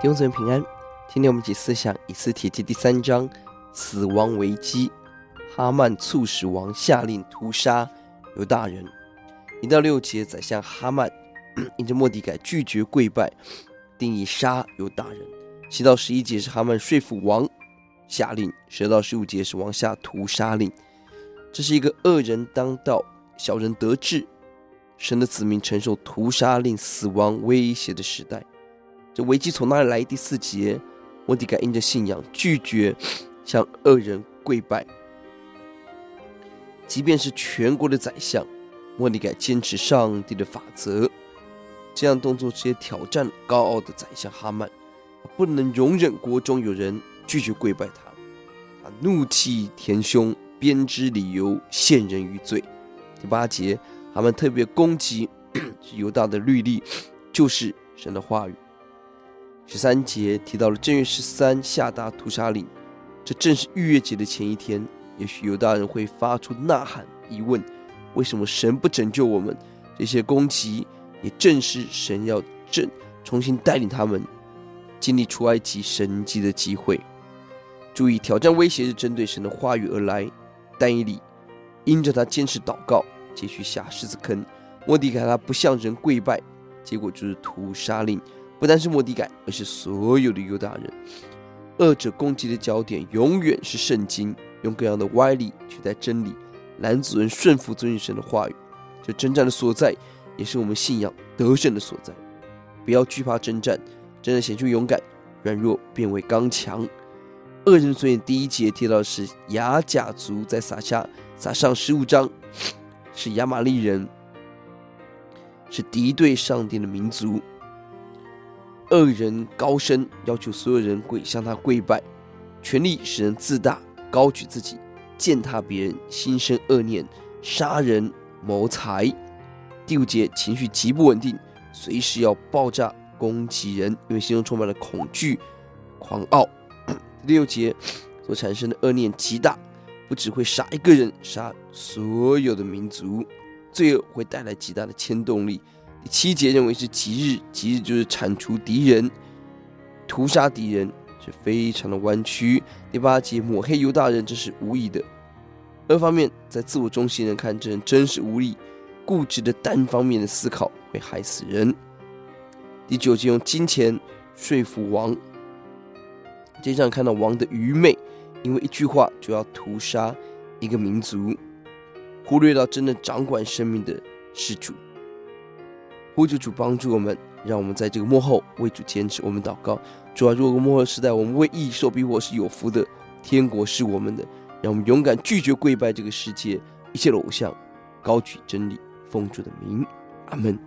弟兄姊妹平安，今天我们一起思想以斯帖记第三章死亡危机。哈曼促使王下令屠杀犹大人。一到六节，宰相哈曼因着末底改拒绝跪拜，定义杀犹大人。七到十一节是哈曼说服王下令，十二到十五节是王下屠杀令。这是一个恶人当道，小人得志，神的子民承受屠杀令、死亡威胁的时代。危机从哪里来？第四节，末底改因着信仰拒绝向恶人跪拜，即便是全国的宰相，莫迪改坚持上帝的法则，这样动作直接挑战高傲的宰相哈曼，不能容忍国中有人拒绝跪拜他，他怒气填胸，编织理由陷人于罪。第八节，哈曼特别攻击 犹大的律例，就是神的话语。十三节提到了正月十三下达屠杀令，这正是逾越节的前一天。也许犹大人会发出呐喊疑问：为什么神不拯救我们？这些攻击也正是神要正重新带领他们经历出埃及神迹的机会。注意，挑战威胁是针对神的话语而来。但以理因着他坚持祷告，继续下狮子坑。末底改他不向人跪拜，结果就是屠杀令。不单是莫迪改，而是所有的犹大人。恶者攻击的焦点永远是圣经，用各样的歪理取代真理，拦阻人顺服遵循神的话语。这征战的所在，也是我们信仰得胜的所在。不要惧怕征战，真的显出勇敢，软弱变为刚强。恶人所以第一节提到的是亚甲族在撒下撒上十五章，是亚玛力人，是敌对上帝的民族。恶人高声要求所有人跪向他跪拜，权力使人自大，高举自己，践踏别人，心生恶念，杀人谋财。第五节情绪极不稳定，随时要爆炸攻击人，因为心中充满了恐惧、狂傲。第六节所产生的恶念极大，不只会杀一个人，杀所有的民族，罪恶会带来极大的牵动力。第七节认为是吉日，吉日就是铲除敌人、屠杀敌人，是非常的弯曲。第八节抹黑犹大人，这是无意的。二方面，在自我中心人看，这人真是无力、固执的单方面的思考会害死人。第九节用金钱说服王，经常看到王的愚昧，因为一句话就要屠杀一个民族，忽略到真正掌管生命的是主。呼求主帮助我们，让我们在这个幕后为主坚持。我们祷告：主啊，如果幕后时代我们为义受逼迫是有福的，天国是我们的。让我们勇敢拒绝跪拜这个世界一切的偶像，高举真理，奉主的名，阿门。